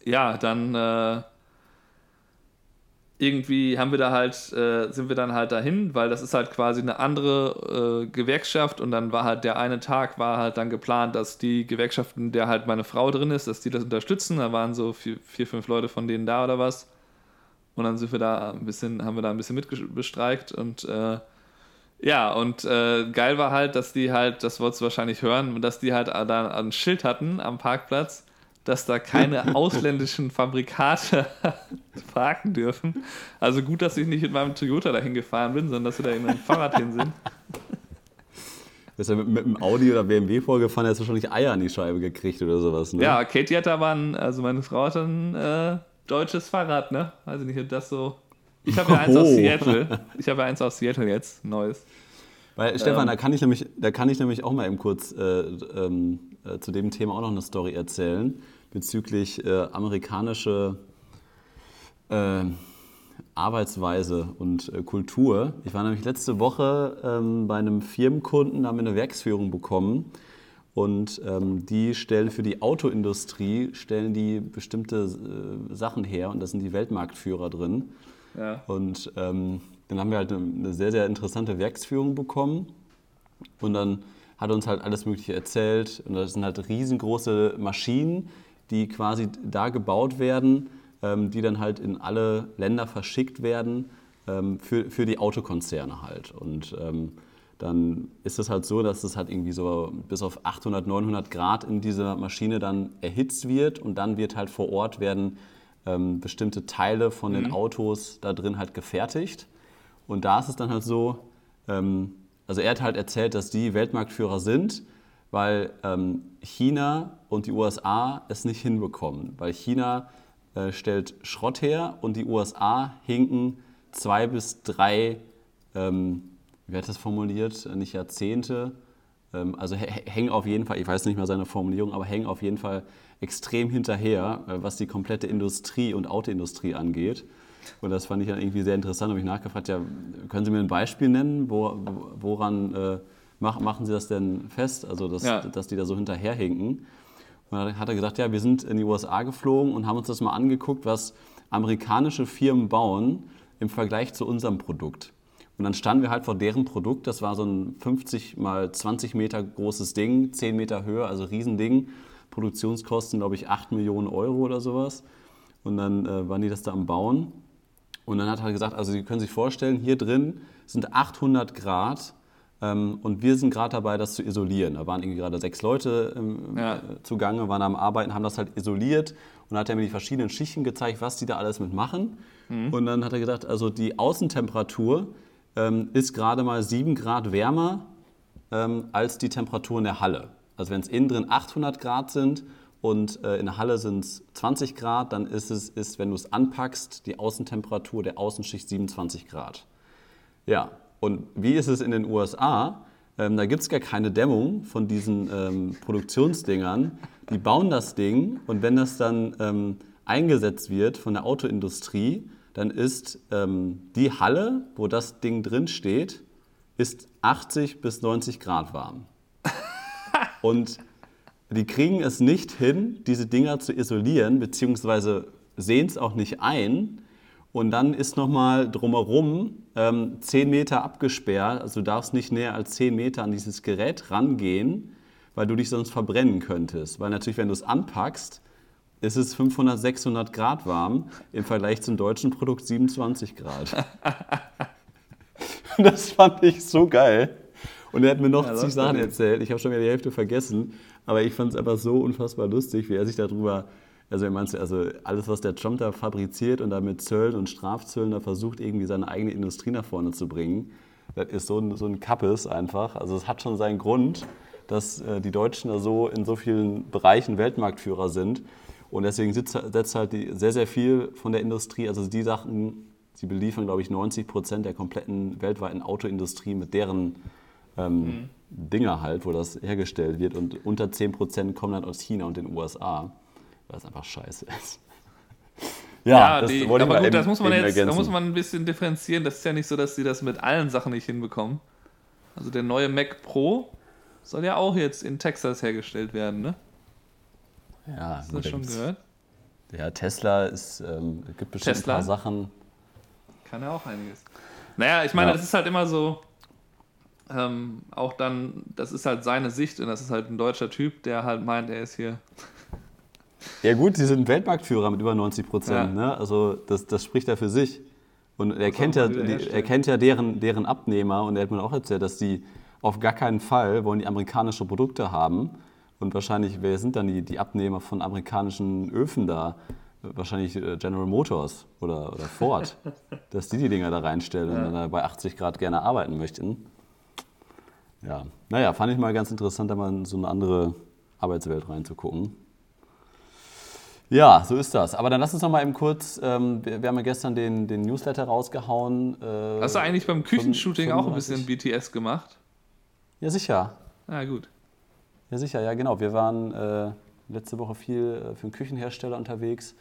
ja, dann äh, irgendwie haben wir da halt, äh, sind wir dann halt dahin, weil das ist halt quasi eine andere äh, Gewerkschaft und dann war halt der eine Tag war halt dann geplant, dass die Gewerkschaften, der halt meine Frau drin ist, dass die das unterstützen. Da waren so vier, vier fünf Leute von denen da oder was. Und dann sind wir da ein bisschen, haben wir da ein bisschen mitbestreikt und äh, ja, und äh, geil war halt, dass die halt, das wolltest du wahrscheinlich hören, dass die halt da ein Schild hatten am Parkplatz, dass da keine ausländischen Fabrikate parken dürfen. Also gut, dass ich nicht mit meinem Toyota dahin gefahren bin, sondern dass wir da in einem Fahrrad hin sind. Bist du mit, mit einem Audi oder BMW vorgefahren, hast du wahrscheinlich Eier an die Scheibe gekriegt oder sowas. Ne? Ja, Katie hat aber ein, also meine Frau hat ein äh, deutsches Fahrrad, ne? Weiß ich nicht, ob das so. Ich habe ja eins aus Oh. Seattle. Ich habe ja eins aus Seattle jetzt, neues. Weil, Stefan, Ähm. da, kann ich nämlich, da kann ich nämlich auch mal eben kurz äh, ähm, äh, zu dem Thema auch noch eine Story erzählen, bezüglich äh, amerikanische äh, Arbeitsweise und äh, Kultur. Ich war nämlich letzte Woche ähm, bei einem Firmenkunden, da haben wir eine Werksführung bekommen. Und ähm, die stellen für die Autoindustrie stellen die bestimmte äh, Sachen her und da sind die Weltmarktführer drin. Ja. Und ähm, dann haben wir halt eine, eine sehr, sehr interessante Werksführung bekommen. Und dann hat er uns halt alles Mögliche erzählt. Und das sind halt riesengroße Maschinen, die quasi da gebaut werden, ähm, die dann halt in alle Länder verschickt werden ähm, für, für die Autokonzerne halt. Und ähm, dann ist es halt so, dass es halt irgendwie so bis auf 800, 900 Grad in dieser Maschine dann erhitzt wird und dann wird halt vor Ort werden bestimmte Teile von den Autos da drin halt gefertigt. Und da ist es dann halt so, also er hat halt erzählt, dass die Weltmarktführer sind, weil ähm, China und die USA es nicht hinbekommen. Weil China äh, stellt Schrott her und die USA hinken zwei bis drei, ähm, wie hat das formuliert, Äh, nicht Jahrzehnte, ähm, also hä- hängen auf jeden Fall, ich weiß nicht mehr seine Formulierung, aber hängen auf jeden Fall extrem hinterher, äh, was die komplette Industrie und Autoindustrie angeht. Und das fand ich dann irgendwie sehr interessant. habe ich nachgefragt, ja, können Sie mir ein Beispiel nennen, wo, woran äh, mach, machen Sie das denn fest, also dass, Ja. dass die da so hinterherhinken? Und dann hat er gesagt, ja, wir sind in die USA geflogen und haben uns das mal angeguckt, was amerikanische Firmen bauen im Vergleich zu unserem Produkt. Und dann standen wir halt vor deren Produkt, das war so ein 50 mal 20 Meter großes Ding, 10 Meter Höhe, also Riesending. Produktionskosten, glaube ich, 8 Millionen Euro oder sowas. Und dann äh, waren die das da am Bauen. Und dann hat er gesagt, also Sie können sich vorstellen, hier drin sind 800 Grad und wir sind gerade dabei, das zu isolieren. Da waren irgendwie gerade sechs Leute ähm, Ja. zugange, waren am Arbeiten, haben das halt isoliert und hat er mir die verschiedenen Schichten gezeigt, was die da alles mit machen. Und dann hat er gesagt, also die Außentemperatur ähm, ist gerade mal 7 Grad wärmer ähm, als die Temperatur in der Halle. Also wenn es innen drin 800 Grad sind und äh, in der Halle sind es 20 Grad, dann ist es, ist, wenn du es anpackst, die Außentemperatur der Außenschicht 27 Grad. Ja, und wie ist es in den USA? Ähm, da gibt es gar keine Dämmung von diesen ähm, Produktionsdingern. Die bauen das Ding und wenn das dann ähm, eingesetzt wird von der Autoindustrie, dann ist ähm, die Halle, wo das Ding drin steht, ist 80 bis 90 Grad warm. und die kriegen es nicht hin, diese Dinger zu isolieren, beziehungsweise sehen es auch nicht ein. Und dann ist nochmal drumherum ähm, 10 Meter abgesperrt. Also du darfst nicht näher als 10 Meter an dieses Gerät rangehen, weil du dich sonst verbrennen könntest. Weil natürlich, wenn du es anpackst, ist es 500, 600 Grad warm. Im Vergleich zum deutschen Produkt 27 Grad. das fand ich so geil. Und er hat mir noch ja, zig Sachen erzählt. Ich habe schon wieder die Hälfte vergessen. Aber ich fand es einfach so unfassbar lustig, wie er sich darüber, also, meinst, also alles, was der Trump da fabriziert und da mit Zöllen und Strafzöllen da versucht, irgendwie seine eigene Industrie nach vorne zu bringen, das ist so ein, so ein Kappes einfach. Also es hat schon seinen Grund, dass äh, die Deutschen da so in so vielen Bereichen Weltmarktführer sind. Und deswegen setzt halt die, sehr, sehr viel von der Industrie, also die Sachen, sie beliefern, glaube ich, 90 Prozent der kompletten weltweiten Autoindustrie mit deren ähm, mhm. Dinger halt, wo das hergestellt wird. Und unter 10% kommen dann aus China und den USA, weil es einfach scheiße ist. ja, ja das die, aber gut, das muss man jetzt, da muss man ein bisschen differenzieren. Das ist ja nicht so, dass sie das mit allen Sachen nicht hinbekommen. Also der neue Mac Pro soll ja auch jetzt in Texas hergestellt werden, ne? Ja, Hast du das schon gehört? Ja, Tesla ist, ähm, gibt bestimmt Tesla? ein paar Sachen. Kann ja auch einiges. Naja, ich meine, ja. das ist halt immer so, ähm, auch dann, das ist halt seine Sicht und das ist halt ein deutscher Typ, der halt meint, er ist hier. Ja gut, sie sind Weltmarktführer mit über 90 Prozent, ja. ne? also das, das spricht ja für sich. Und er kennt ja, die, er kennt ja deren, deren Abnehmer und er hat mir auch erzählt, dass die auf gar keinen Fall wollen die amerikanische Produkte haben. Und wahrscheinlich, wer sind dann die, die Abnehmer von amerikanischen Öfen da? Wahrscheinlich äh, General Motors oder, oder Ford, dass die die Dinger da reinstellen ja. und dann bei 80 Grad gerne arbeiten möchten. Ja, naja, fand ich mal ganz interessant, da mal in so eine andere Arbeitswelt reinzugucken. Ja, so ist das. Aber dann lass uns noch mal eben kurz, ähm, wir, wir, haben ja gestern den, den Newsletter rausgehauen. Äh, Hast du eigentlich beim Küchenshooting auch ein bisschen BTS gemacht? Ja, sicher. Ah, gut. Ja, sicher, ja, genau. Wir waren äh, letzte Woche viel äh, für einen Küchenhersteller unterwegs.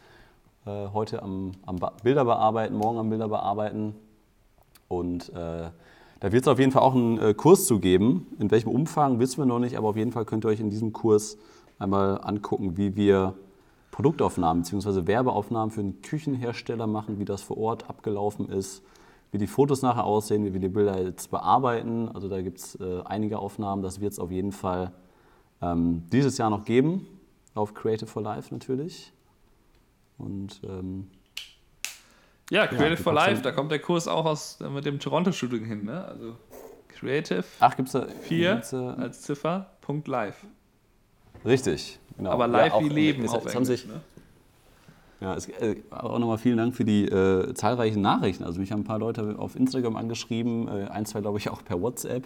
Äh, heute am, am Bilder bearbeiten, morgen am Bilder bearbeiten. Und äh, da wird es auf jeden Fall auch einen äh, Kurs zu geben. In welchem Umfang wissen wir noch nicht, aber auf jeden Fall könnt ihr euch in diesem Kurs einmal angucken, wie wir Produktaufnahmen bzw. Werbeaufnahmen für einen Küchenhersteller machen, wie das vor Ort abgelaufen ist, wie die Fotos nachher aussehen, wie wir die Bilder jetzt bearbeiten. Also da gibt es äh, einige Aufnahmen, das wird es auf jeden Fall ähm, dieses Jahr noch geben, auf Creative for Life natürlich. Und ähm, ja, Creative ja, for Life, da kommt der Kurs auch aus äh, mit dem Toronto-Shooting hin, ne? Also Creative Ach, gibt's da 4 als Ziffer, Punkt live. Richtig, genau. Aber live ja, wie Leben auf Englisch, sich, ne? Ja, es, äh, auch nochmal vielen Dank für die äh, zahlreichen Nachrichten. Also mich haben ein paar Leute auf Instagram angeschrieben, äh, ein, zwei glaube ich auch per WhatsApp.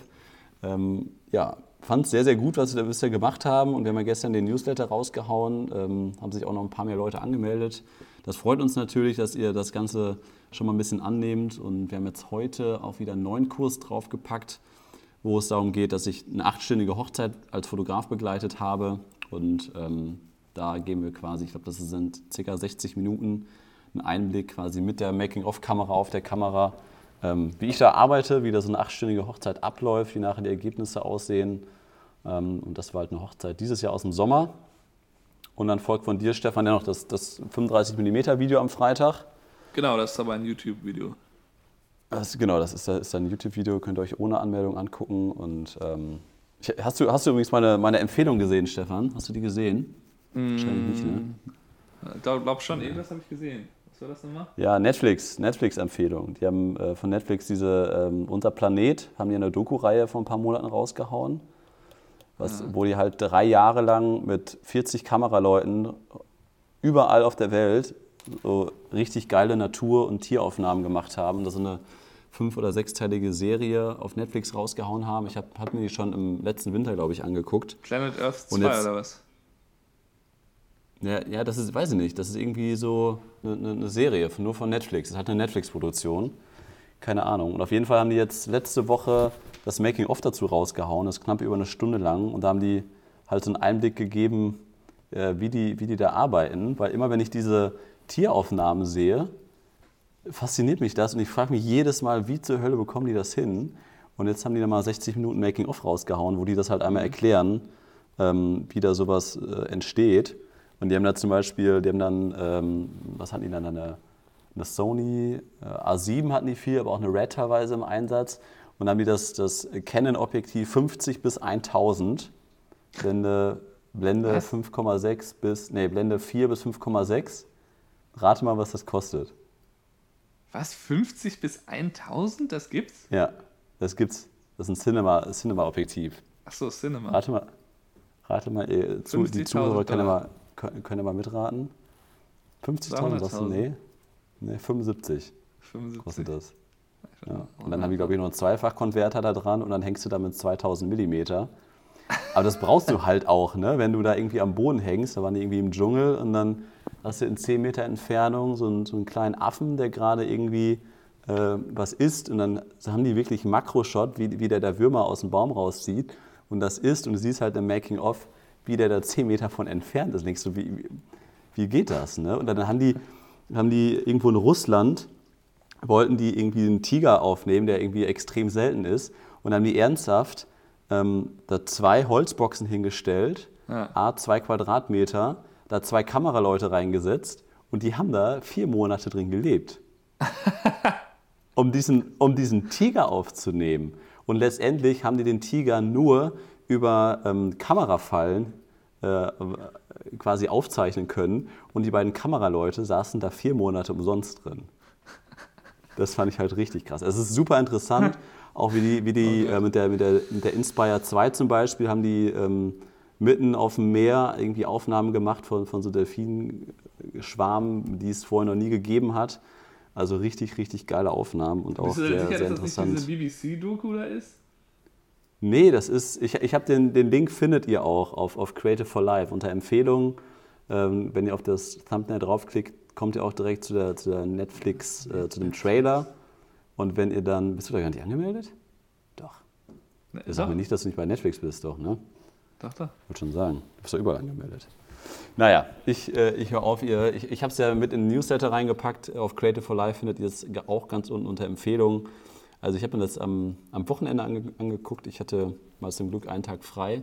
Ähm, ja, fand es sehr, sehr gut, was sie da bisher gemacht haben. Und wir haben ja gestern den Newsletter rausgehauen, ähm, haben sich auch noch ein paar mehr Leute angemeldet. Das freut uns natürlich, dass ihr das Ganze schon mal ein bisschen annehmt. Und wir haben jetzt heute auch wieder einen neuen Kurs draufgepackt, wo es darum geht, dass ich eine achtstündige Hochzeit als Fotograf begleitet habe. Und ähm, da geben wir quasi, ich glaube, das sind ca. 60 Minuten, einen Einblick quasi mit der Making-of-Kamera auf der Kamera, ähm, wie ich da arbeite, wie da so eine achtstündige Hochzeit abläuft, wie nachher die Ergebnisse aussehen. Ähm, und das war halt eine Hochzeit dieses Jahr aus dem Sommer. Und dann folgt von dir, Stefan, ja noch das, das 35mm Video am Freitag. Genau, das ist aber ein YouTube-Video. Genau, das ist, ist ein YouTube-Video, könnt ihr euch ohne Anmeldung angucken. Und ähm, ich, hast, du, hast du übrigens meine, meine Empfehlung gesehen, Stefan? Hast du die gesehen? Mm, Wahrscheinlich nicht, ne? Ich glaube schon, irgendwas habe ich gesehen. Was war das nochmal? Ja, Netflix, Netflix-Empfehlung. Die haben äh, von Netflix diese ähm, Unser Planet, haben die eine Doku-Reihe vor ein paar Monaten rausgehauen was, ja. wo die halt drei Jahre lang mit 40 Kameraleuten überall auf der Welt so richtig geile Natur- und Tieraufnahmen gemacht haben. Das ist eine fünf- oder sechsteilige Serie auf Netflix rausgehauen haben. Ich habe hab mir die schon im letzten Winter, glaube ich, angeguckt. Planet Earth 2 jetzt, oder was? Ja, ja, das ist, weiß ich nicht. Das ist irgendwie so eine, eine Serie, nur von Netflix. Das hat eine Netflix-Produktion. Keine Ahnung. Und auf jeden Fall haben die jetzt letzte Woche das Making-of dazu rausgehauen, das ist knapp über eine Stunde lang. Und da haben die halt so einen Einblick gegeben, äh, wie, die, wie die da arbeiten. Weil immer wenn ich diese Tieraufnahmen sehe, fasziniert mich das und ich frage mich jedes Mal, wie zur Hölle bekommen die das hin? Und jetzt haben die da mal 60 Minuten Making-of rausgehauen, wo die das halt einmal erklären, ähm, wie da sowas äh, entsteht. Und die haben da zum Beispiel, die haben dann, ähm, was hatten die dann, eine, eine Sony äh, A7 hatten die viel, aber auch eine Red teilweise im Einsatz. Und dann haben die das, das Canon-Objektiv 50 bis 1000, Blende, Blende 5,6 bis, nee, Blende 4 bis 5,6. Rate mal, was das kostet. Was? 50 bis 1000? Das gibt's? Ja, das gibt's. Das ist ein Cinema, Cinema-Objektiv. Achso, Cinema. Rate mal, rate mal äh, zu, die 50.000 Zuhörer können mal, können, mal mitraten. 50.000 sagst du? 200.000. Nee. Nee, 75 75. kostet das. Ja. Und dann habe ich, glaube ich, noch einen Zweifachkonverter da dran und dann hängst du da mit 2000 Millimeter. Aber das brauchst du halt auch, ne? wenn du da irgendwie am Boden hängst. Da waren die irgendwie im Dschungel und dann hast du in 10 Meter Entfernung so einen, so einen kleinen Affen, der gerade irgendwie äh, was isst. Und dann haben die wirklich einen Makroshot, wie, wie der da Würmer aus dem Baum rauszieht und das isst. Und du siehst halt im Making-of, wie der da 10 Meter von entfernt ist. Denkst du, wie, wie- wie geht das? Ne? Und dann haben die, haben die irgendwo in Russland wollten die irgendwie einen Tiger aufnehmen, der irgendwie extrem selten ist. Und haben die ernsthaft ähm, da zwei Holzboxen hingestellt, Ja. a zwei Quadratmeter, da zwei Kameraleute reingesetzt und die haben da vier Monate drin gelebt. um, diesen, um diesen Tiger aufzunehmen. Und letztendlich haben die den Tiger nur über ähm, Kamerafallen äh, quasi aufzeichnen können. Und die beiden Kameraleute saßen da vier Monate umsonst drin. Das fand ich halt richtig krass. Es ist super interessant, auch wie die, wie die äh, mit, der, mit, der, mit der Inspire 2 zum Beispiel haben die ähm, mitten auf dem Meer irgendwie Aufnahmen gemacht von, von so Delfinschwarmen, die es vorher noch nie gegeben hat. Also richtig, richtig geile Aufnahmen und auch Bist du sehr, sicher, sehr dass das interessant. nicht diese BBC-Doku da ist? Nee, das ist, ich, ich habe den, den Link findet ihr auch auf, auf Creative for Life unter Empfehlungen. Ähm, wenn ihr auf das Thumbnail draufklickt, kommt ihr auch direkt zu der, zu der Netflix, äh, zu dem Trailer. Und wenn ihr dann, bist du da gar nicht angemeldet? Doch. Ne, Sag mir nicht, dass du nicht bei Netflix bist, doch, ne? Doch, doch. Würde schon sagen. Du bist doch überall angemeldet. Naja, ich, äh, ich höre auf. Ihr, ich ich habe es ja mit in den Newsletter reingepackt. Auf Creative for Life findet ihr es auch ganz unten unter Empfehlungen. Also ich habe mir das am, am Wochenende ange, angeguckt. Ich hatte mal zum Glück einen Tag frei.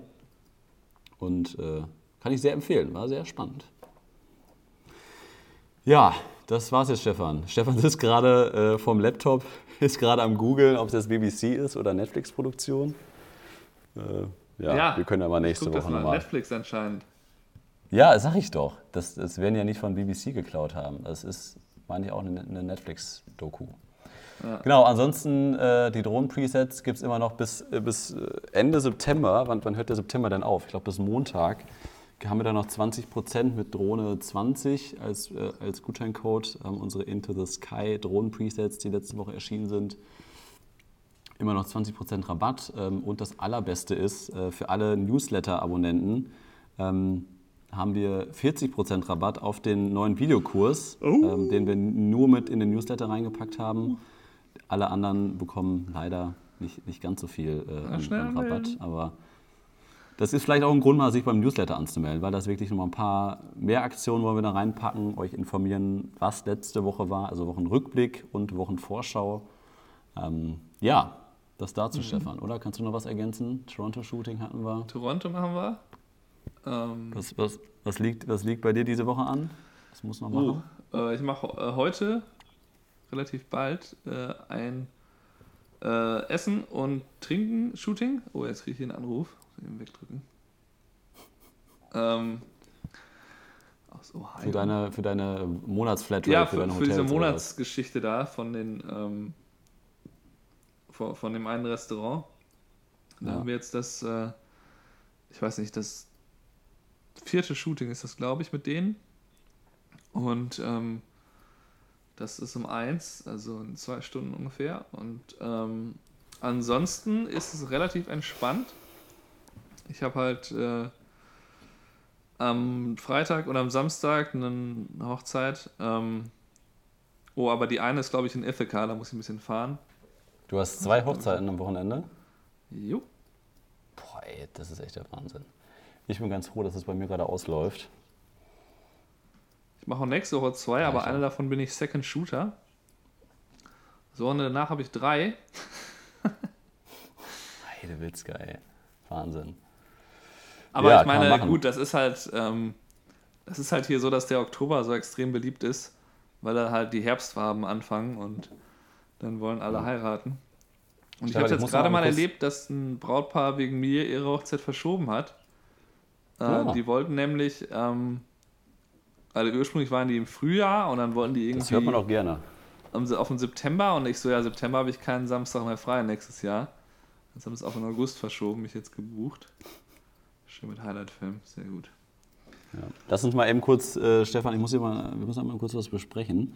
Und äh, kann ich sehr empfehlen. War sehr spannend. Ja, das war's jetzt, Stefan. Stefan sitzt gerade äh, vorm Laptop, ist gerade am Googeln, ob es jetzt BBC ist oder Netflix-Produktion. Äh, ja, wir können ja mal nächste guck das Woche mal nochmal. Netflix anscheinend. Ja, sag ich doch. Das, das werden ja nicht von BBC geklaut haben. Das ist, meine ich, auch eine, eine Netflix-Doku. Genau, ansonsten äh, die Drohnen-Presets gibt es immer noch bis, äh, bis äh, Ende September. Wann, wann hört der September denn auf? Ich glaube, bis Montag haben wir da noch 20% mit Drohne 20 als, äh, als Gutscheincode. Ähm, unsere Into the Sky Drohnen-Presets, die letzte Woche erschienen sind immer noch 20% Rabatt. Ähm, und das Allerbeste ist, äh, für alle Newsletter-Abonnenten ähm, haben wir 40% Rabatt auf den neuen Videokurs, ähm, den wir nur mit in den Newsletter reingepackt haben. Alle anderen bekommen leider nicht, nicht ganz so viel äh, an, an Rabatt. Aber das ist vielleicht auch ein Grund, mal sich beim Newsletter anzumelden, weil das wirklich nochmal ein paar mehr Aktionen wollen wir da reinpacken, euch informieren, was letzte Woche war, also Wochenrückblick und Wochenvorschau. Ähm, ja, das dazu, Mhm. Stefan, oder? Kannst du noch was ergänzen? Toronto-Shooting hatten wir. Toronto machen wir. Ähm, Was, was, was, liegt, was liegt bei dir diese Woche an? Was muss noch oh, machen? äh, ich mache äh, heute, relativ bald, äh, ein äh, Essen und Trinken Shooting. Oh, jetzt kriege ich hier einen Anruf. Muss eben wegdrücken. Ähm, aus Ohio. Für deine, für deine Monatsflatrate, ja, für für, deine für Hotels diese oder was? Monatsgeschichte da von den ähm, von, von dem einen Restaurant. Da Ja. haben wir jetzt das, äh, ich weiß nicht, das vierte Shooting ist das, glaube ich, mit denen. Und ähm, das ist um eins, also in zwei Stunden ungefähr. Und ähm, ansonsten ist es relativ entspannt. Ich habe halt äh, am Freitag und am Samstag eine Hochzeit. Ähm, oh, aber die eine ist, glaube ich, in Ithaca, da muss ich ein bisschen fahren. Du hast zwei Hochzeiten am Wochenende? Jo. Boah, ey, das ist echt der Wahnsinn. Ich bin ganz froh, dass es bei mir gerade ausläuft. Ich mache auch nächste Woche zwei, aber ich einer davon bin ich Second Shooter. So, und danach habe ich drei. Heidewitzka, ey. Wahnsinn. Aber Ja, ich meine, gut, das ist halt, ähm, das ist halt hier so, dass der Oktober so extrem beliebt ist, weil da halt die Herbstfarben anfangen und dann wollen alle heiraten. Und ich Stefan, habe ich jetzt gerade mal erlebt, dass ein Brautpaar wegen mir ihre Hochzeit verschoben hat. Äh, Ah. Die wollten nämlich, ähm, also ursprünglich waren die im Frühjahr und dann wollten die irgendwie Das hört man auch gerne. auf den September und ich so, ja, September habe ich keinen Samstag mehr frei nächstes Jahr. Jetzt haben sie es auf den August verschoben, mich jetzt gebucht. Schön mit Highlight-Film, sehr gut. Ja. Lass uns mal eben kurz, äh, Stefan, ich muss hier mal, wir müssen mal kurz was besprechen.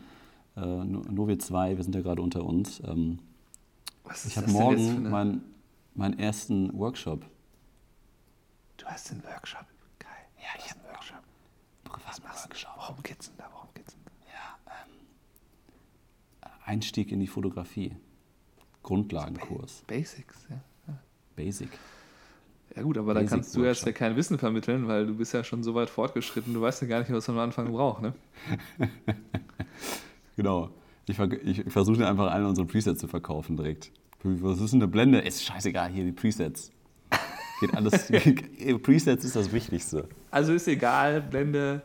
Äh, No- Novi 2, wir sind ja gerade unter uns. Ähm, Was ich habe morgen eine... meinen ersten Workshop. Du hast den Workshop. Geil. Ja, ich habe einen Workshop. Was machst du? Worum geht's denn da? Worum geht's denn da? Einstieg in die Fotografie. Grundlagenkurs. Basics, ja. Basic. Ja gut, aber da kannst du jetzt ja Workshop. kein Wissen vermitteln, weil du bist ja schon so weit fortgeschritten, du weißt ja gar nicht, was man am Anfang braucht, ne? Genau. Ich, ich versuche einfach alle unsere Presets zu verkaufen direkt. Was ist denn eine Blende? Ist scheißegal, hier die Presets. Geht alles. Presets ist das Wichtigste. Also ist egal, Blende.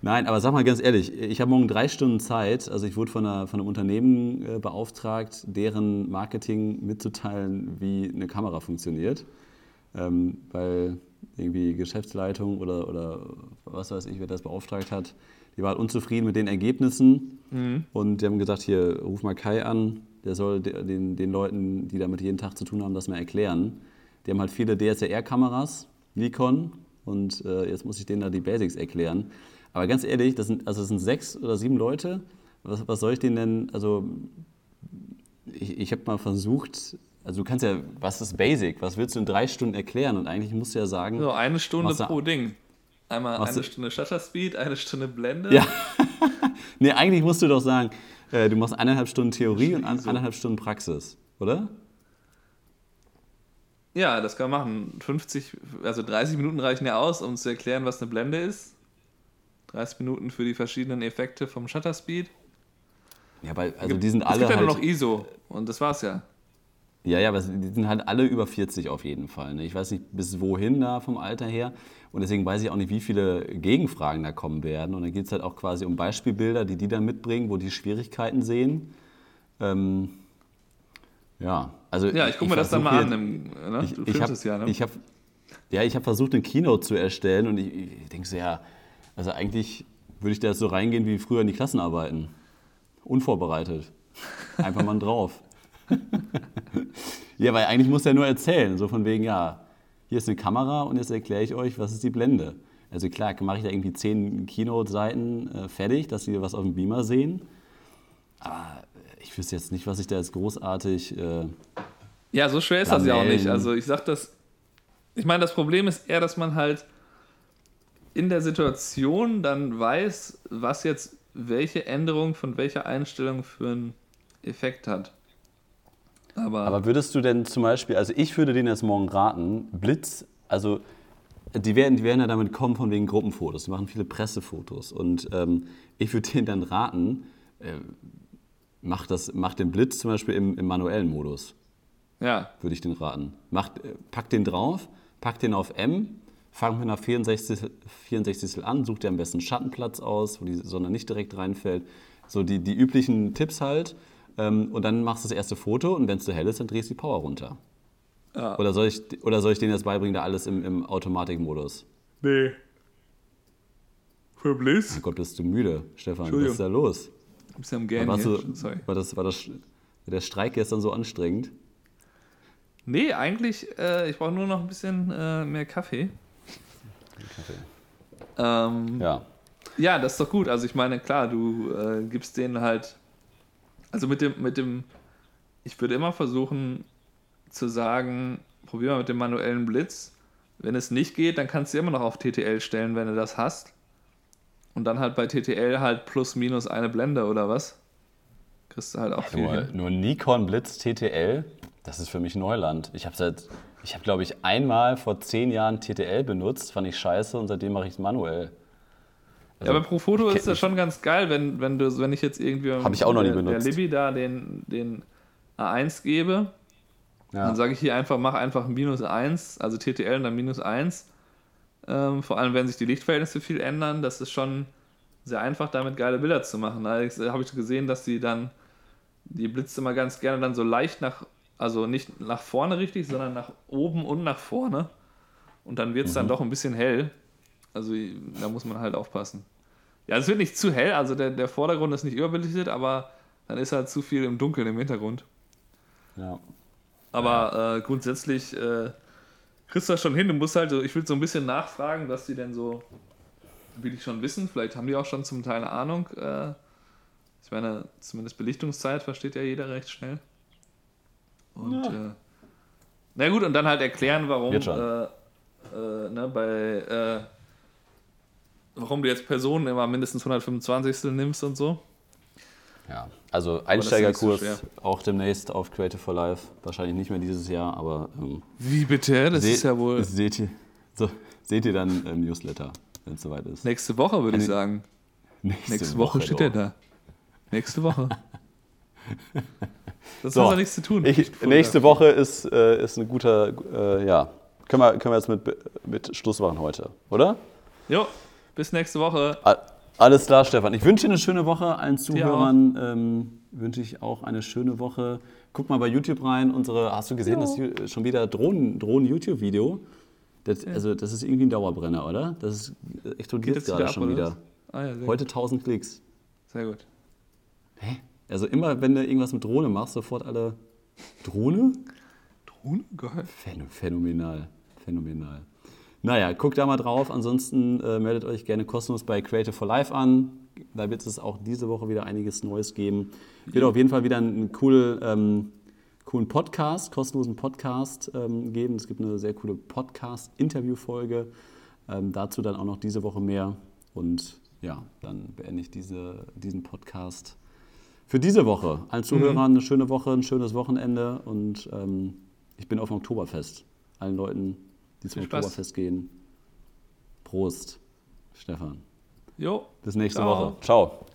Nein, aber sag mal ganz ehrlich, ich habe morgen drei Stunden Zeit. Also ich wurde von, einer, von einem Unternehmen äh, beauftragt, deren Marketing mitzuteilen, wie eine Kamera funktioniert. Ähm, weil irgendwie Geschäftsleitung oder, oder was weiß ich, wer das beauftragt hat, die war halt unzufrieden mit den Ergebnissen. Und die haben gesagt, hier, ruf mal Kai an, der soll de- den, den Leuten, die damit jeden Tag zu tun haben, das mal erklären. Die haben halt viele DSLR-Kameras, Nikon, und äh, jetzt muss ich denen da die Basics erklären. Aber ganz ehrlich, das sind, also das sind sechs oder sieben Leute. Was, was soll ich denen denn, also ich, ich habe mal versucht, also du kannst ja, was ist Basic? Was willst du in drei Stunden erklären? Und eigentlich musst du ja sagen, So, eine Stunde pro Ding. Einmal Was eine da- Stunde Shutter Speed, eine Stunde Blende. Ja. nee, eigentlich musst du doch sagen, äh, du machst eineinhalb Stunden Theorie und ein- eineinhalb Stunden Praxis, oder? Ja, das kann man machen. 50, also 30 Minuten reichen ja aus, um zu erklären, was eine Blende ist. 30 Minuten für die verschiedenen Effekte vom Shutter Speed. Ja, weil, also die sind es alle gibt ja halt, nur noch ISO und das war's ja. Ja, ja, aber die sind halt alle über 40 auf jeden Fall. Ne? Ich weiß nicht, bis wohin da vom Alter her. Und deswegen weiß ich auch nicht, wie viele Gegenfragen da kommen werden. Und dann geht es halt auch quasi um Beispielbilder, die die dann mitbringen, wo die Schwierigkeiten sehen. Ähm, ja, also Ja, ich gucke mir das dann mal an. Im, ne? Ich, du ich habe es ja, ne? ich hab, ja, ich hab versucht, eine Keynote zu erstellen und ich, ich denke so, ja, also eigentlich würde ich da so reingehen wie früher in die Klassenarbeiten. Unvorbereitet. Einfach mal drauf. ja, weil eigentlich muss er nur erzählen, so von wegen, ja, hier ist eine Kamera und jetzt erkläre ich euch, was ist die Blende. Also klar, mache ich da irgendwie zehn Keynote-Seiten äh, fertig, dass sie was auf dem Beamer sehen. Aber ich wüsste jetzt nicht, was ich da jetzt großartig... Äh, Ja, so schwer ist das ja auch nicht. Also ich sag das. Ich meine, das Problem ist eher, dass man halt in der Situation dann weiß, was jetzt welche Änderung von welcher Einstellung für einen Effekt hat. Aber, Aber würdest du denn zum Beispiel, also ich würde denen jetzt morgen raten, Blitz, also die werden, die werden ja damit kommen von wegen Gruppenfotos, die machen viele Pressefotos und ähm, ich würde denen dann raten, äh, mach, das, mach den Blitz zum Beispiel im, im manuellen Modus, ja, würde ich den raten. Mach, äh, pack den drauf, pack den auf M, fang mit einer 64, 64 an, such dir am besten Schattenplatz aus, wo die Sonne nicht direkt reinfällt. So die, die üblichen Tipps halt. Ähm, und dann machst du das erste Foto und wenn es zu hell ist, dann drehst du die Power runter. Ja. Oder, soll ich, oder soll ich denen jetzt beibringen, da alles im, im Automatikmodus? nee. Für Bliss? Mein Gott, bist du müde, Stefan? Was ist da los? Du bist ja am Gähnen Warst du, Sorry. war, das, war das, der Streik gestern so anstrengend? Nee, eigentlich, äh, ich brauche nur noch ein bisschen äh, mehr Kaffee. Ähm, Ja. Ja, das ist doch gut. Also ich meine, klar, du äh, gibst denen halt, also mit dem, mit dem, ich würde immer versuchen zu sagen, probier mal mit dem manuellen Blitz. Wenn es nicht geht, dann kannst du immer noch auf TTL stellen, wenn du das hast. Und dann halt bei TTL halt plus minus eine Blende oder was. Kriegst du halt auch viel Nur, nur Nikon Blitz TTL? Das ist für mich Neuland. Ich habe seit, ich habe glaube ich einmal vor zehn Jahren TTL benutzt, fand ich scheiße und seitdem mache ich es manuell. Ja, aber pro Foto ist das schon ganz geil, wenn, wenn, du, wenn ich jetzt irgendwie Hab ich auch noch nie der, benutzt. der Libby da den, den A1 gebe, Ja. dann sage ich hier einfach, mach einfach ein minus 1, also TTL und dann minus 1. Ähm, vor allem, wenn sich die Lichtverhältnisse viel ändern, das ist schon sehr einfach, damit geile Bilder zu machen. Da habe ich gesehen, dass die dann, die blitzt immer ganz gerne dann so leicht nach, also nicht nach vorne richtig, sondern nach oben und nach vorne. Und dann wird es Mhm. dann doch ein bisschen hell. Also da muss man halt aufpassen. Ja, es wird nicht zu hell, also der, der Vordergrund ist nicht überbelichtet, aber dann ist halt zu viel im Dunkeln im Hintergrund. Ja. Aber äh, grundsätzlich äh, kriegst du das schon hin. Du musst halt so, ich will so ein bisschen nachfragen, was die denn so, will ich schon wissen. Vielleicht haben die auch schon zum Teil eine Ahnung. Äh, ich meine, zumindest Belichtungszeit versteht ja jeder recht schnell. Und äh, na gut, und dann halt erklären, warum äh, äh, ne, bei warum du jetzt Personen immer mindestens 125 nimmst und so. Ja, also Einsteigerkurs so auch demnächst auf Creative for Life. Wahrscheinlich nicht mehr dieses Jahr, aber ähm, Wie bitte? Das ist ja wohl Seht ihr, so, seht ihr dann im Newsletter, wenn es soweit ist. nächste Woche, würde ich sagen. Nächste, Woche, steht doch. er da. Nächste Woche. Das So, hat ja nichts zu tun. Ich, nächste Woche ist, äh, ist ein guter, äh, ja, können wir, können wir jetzt mit, mit Schluss machen heute, oder? Jo, bis nächste Woche. Alles klar, Stefan. Ich wünsche dir eine schöne Woche. Allen. Zuhörern ähm, wünsche ich auch eine schöne Woche. Guck mal bei YouTube rein. Unsere, hast du gesehen, das ist schon wieder Drohnen- Drohnen-YouTube-Video? Das, Also, das ist irgendwie ein Dauerbrenner, oder? Das ist, äh, explodiert jetzt gerade wieder ab, schon wieder. Ah, ja, sehr, Heute 1000 Klicks. sehr gut. Also immer, wenn du irgendwas mit Drohne machst, sofort alle Drohne? Drohne? Geil. Phän- Phänomenal, phänomenal. Naja, guckt da mal drauf. Ansonsten äh, meldet euch gerne kostenlos bei Creative for Life an. Da wird es auch diese Woche wieder einiges Neues geben. Wird auf jeden Fall wieder einen cool, ähm, coolen Podcast, kostenlosen Podcast ähm, geben. Es gibt eine sehr coole Podcast-Interview-Folge. Ähm, dazu dann auch noch diese Woche mehr. Und ja, dann beende ich diese, diesen Podcast für diese Woche. Allen Zuhörern eine schöne Woche, ein schönes Wochenende und ähm, ich bin auf dem Oktoberfest. Allen Leuten, die zum. Oktoberfest gehen. Prost, Stefan. Jo. Bis nächste Ciao. Woche. Ciao.